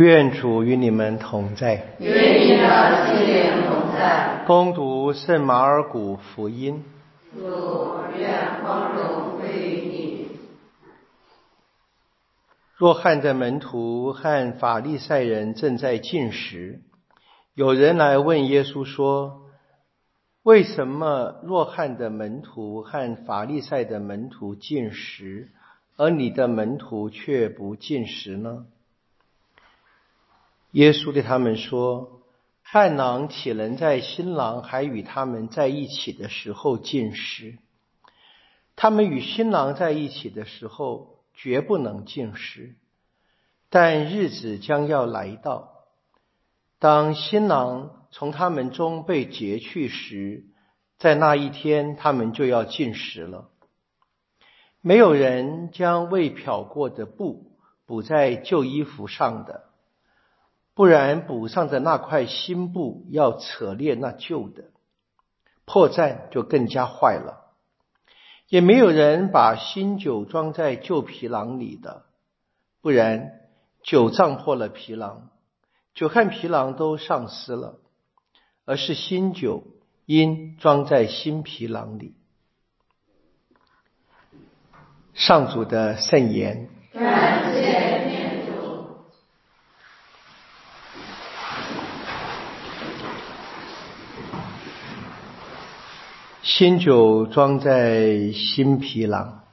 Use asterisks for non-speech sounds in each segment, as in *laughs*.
愿主与你们同在。愿你的心灵同在。恭读圣马尔谷福音。主愿光荣归于你。若翰的门徒和法利赛人正在进食，有人来问耶稣说：“为什么若翰的门徒和法利赛的门徒进食，而你的门徒却不进食呢？”耶稣对他们说：“汉郎岂能在新郎还与他们在一起的时候进食？他们与新郎在一起的时候，绝不能进食。但日子将要来到，当新郎从他们中被劫去时，在那一天，他们就要进食了。没有人将未漂过的布补在旧衣服上的。”不然，补上的那块新布要扯裂那旧的，破绽就更加坏了。也没有人把新酒装在旧皮囊里的，不然酒胀破了皮囊，酒和皮囊都丧失了，而是新酒应装在新皮囊里。上主的圣言。新酒装在新皮囊，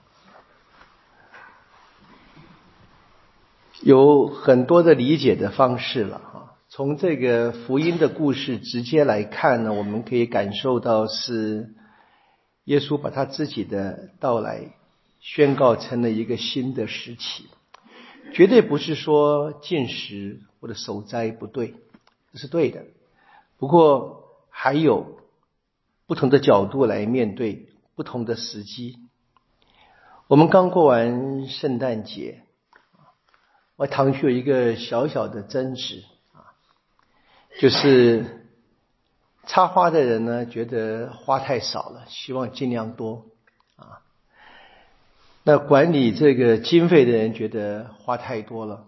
有很多的理解的方式了啊。从这个福音的故事直接来看呢，我们可以感受到是耶稣把他自己的到来宣告成了一个新的时期，绝对不是说进食或者守斋不对，这是对的。不过还有。不同的角度来面对不同的时机。我们刚过完圣诞节，我堂区有一个小小的争执啊，就是插花的人呢觉得花太少了，希望尽量多啊。那管理这个经费的人觉得花太多了，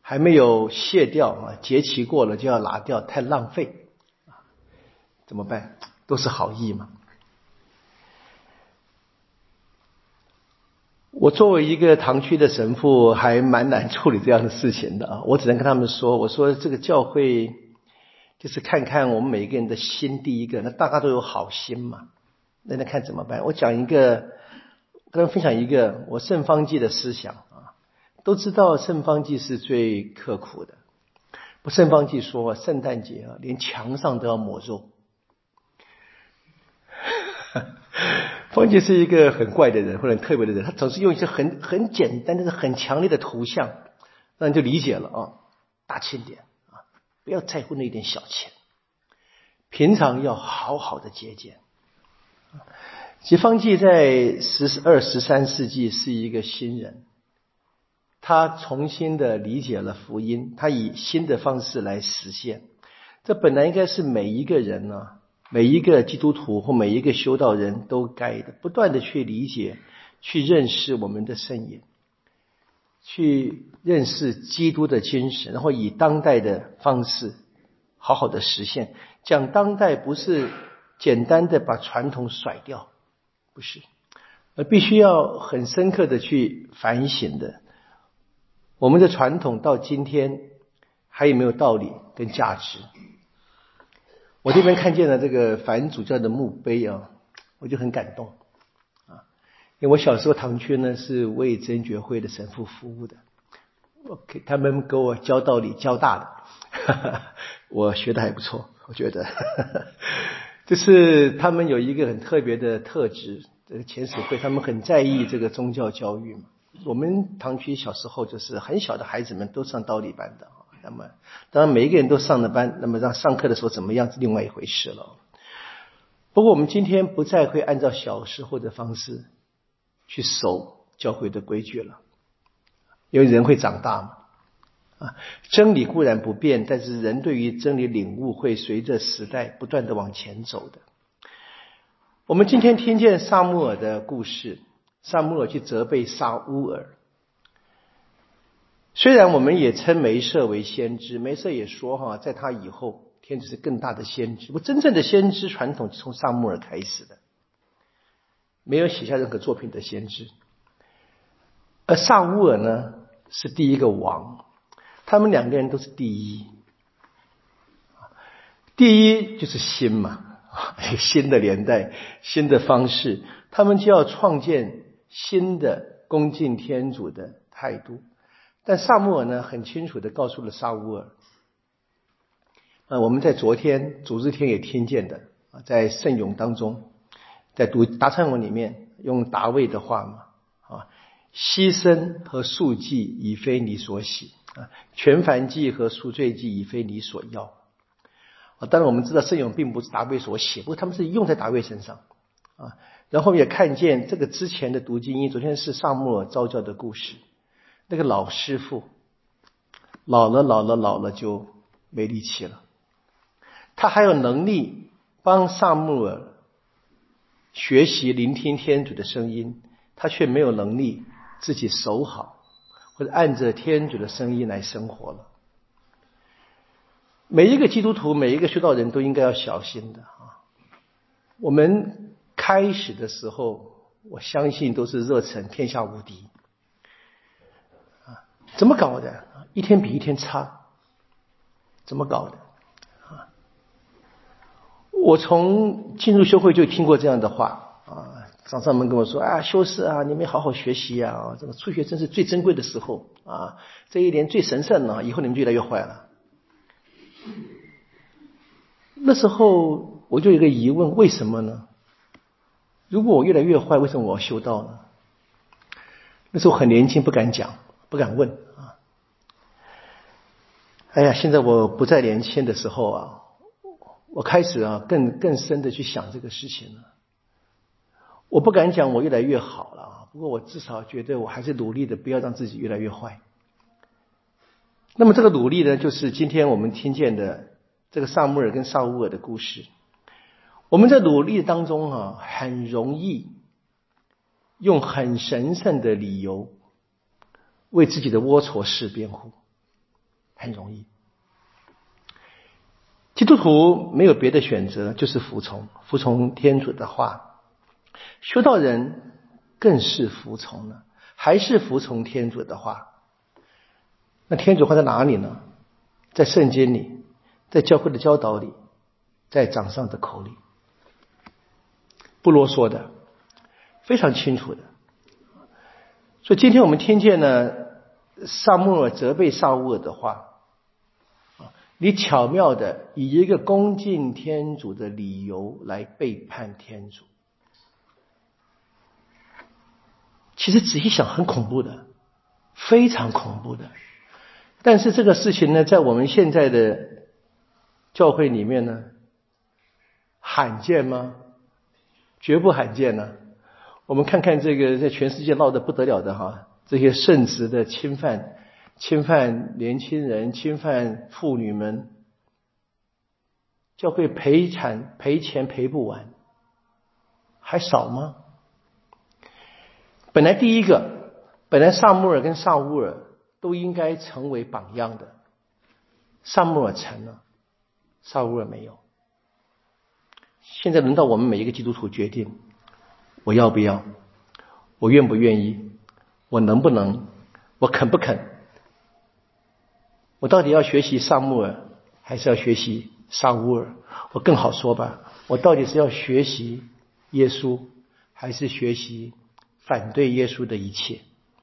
还没有卸掉啊，节期过了就要拿掉，太浪费。怎么办？都是好意嘛。我作为一个堂区的神父，还蛮难处理这样的事情的啊。我只能跟他们说：“我说这个教会就是看看我们每个人的心，第一个，那大家都有好心嘛。那那看怎么办？我讲一个，跟他们分享一个我圣方济的思想啊。都知道圣方济是最刻苦的。不，圣方济说圣诞节啊，连墙上都要抹肉。” *laughs* 方杰是一个很怪的人，或者很特别的人，他总是用一些很很简单但是很强烈的图像，那你就理解了啊。大庆典啊，不要在乎那点小钱，平常要好好的节俭。其实方济在十二、十三世纪是一个新人，他重新的理解了福音，他以新的方式来实现。这本来应该是每一个人呢。每一个基督徒或每一个修道人都该的，不断的去理解、去认识我们的圣言，去认识基督的精神，然后以当代的方式好好的实现。讲当代不是简单的把传统甩掉，不是，而必须要很深刻的去反省的。我们的传统到今天还有没有道理跟价值？我这边看见了这个反主教的墓碑啊，我就很感动。啊，因为我小时候堂区呢是为真觉会的神父服务的，OK，他们给我教道理教大的，*laughs* 我学的还不错，我觉得，*laughs* 就是他们有一个很特别的特质，这个前使会他们很在意这个宗教教育嘛，我们堂区小时候就是很小的孩子们都上道理班的。那么，当然每一个人都上了班，那么让上课的时候怎么样是另外一回事了。不过我们今天不再会按照小时候的方式去守教会的规矩了，因为人会长大嘛。啊，真理固然不变，但是人对于真理领悟会随着时代不断的往前走的。我们今天听见萨穆尔的故事，萨穆尔去责备萨乌尔。虽然我们也称梅瑟为先知，梅瑟也说哈，在他以后，天主是更大的先知。不，真正的先知传统是从萨穆尔开始的，没有写下任何作品的先知。而萨乌尔呢，是第一个王，他们两个人都是第一。第一就是新嘛，新的年代，新的方式，他们就要创建新的恭敬天主的态度。但萨穆尔呢，很清楚的告诉了沙乌尔，呃，我们在昨天主日天也听见的啊，在圣咏当中，在读达参文里面用达卫的话嘛，啊，牺牲和赎祭已非你所喜啊，全燔祭和赎罪祭已非你所要啊。当然我们知道圣咏并不是达卫所写，不过他们是用在达卫身上啊。然后也看见这个之前的读经，因为昨天是萨穆尔召教的故事。那个老师傅老了，老了，老了就没力气了。他还有能力帮萨穆尔学习聆听天主的声音，他却没有能力自己守好或者按着天主的声音来生活了。每一个基督徒，每一个修道人都应该要小心的啊！我们开始的时候，我相信都是热忱，天下无敌。怎么搞的？一天比一天差，怎么搞的？啊！我从进入修会就听过这样的话啊，长上门跟我说啊，修士啊，你们好好学习啊，这个初学真是最珍贵的时候啊，这一年最神圣了，以后你们越来越坏了。那时候我就有个疑问，为什么呢？如果我越来越坏，为什么我要修道呢？那时候很年轻，不敢讲。不敢问啊！哎呀，现在我不再年轻的时候啊，我开始啊更更深的去想这个事情了。我不敢讲我越来越好了，不过我至少觉得我还是努力的，不要让自己越来越坏。那么这个努力呢，就是今天我们听见的这个萨穆尔跟萨乌尔的故事。我们在努力当中啊，很容易用很神圣的理由。为自己的龌龊事辩护，很容易。基督徒没有别的选择，就是服从，服从天主的话。修道人更是服从了，还是服从天主的话。那天主话在哪里呢？在圣经里，在教会的教导里，在掌上的口里，不啰嗦的，非常清楚的。所以今天我们听见呢。萨穆尔责备萨乌尔的话，你巧妙的以一个恭敬天主的理由来背叛天主，其实仔细想很恐怖的，非常恐怖的。但是这个事情呢，在我们现在的教会里面呢，罕见吗？绝不罕见呢。我们看看这个在全世界闹得不得了的哈。这些圣职的侵犯，侵犯年轻人，侵犯妇女们，教会赔产赔钱赔不完，还少吗？本来第一个，本来萨穆尔跟萨乌尔都应该成为榜样的，萨穆尔成了，萨乌尔没有。现在轮到我们每一个基督徒决定，我要不要，我愿不愿意。我能不能？我肯不肯？我到底要学习萨穆尔，还是要学习萨乌尔？我更好说吧，我到底是要学习耶稣，还是学习反对耶稣的一切？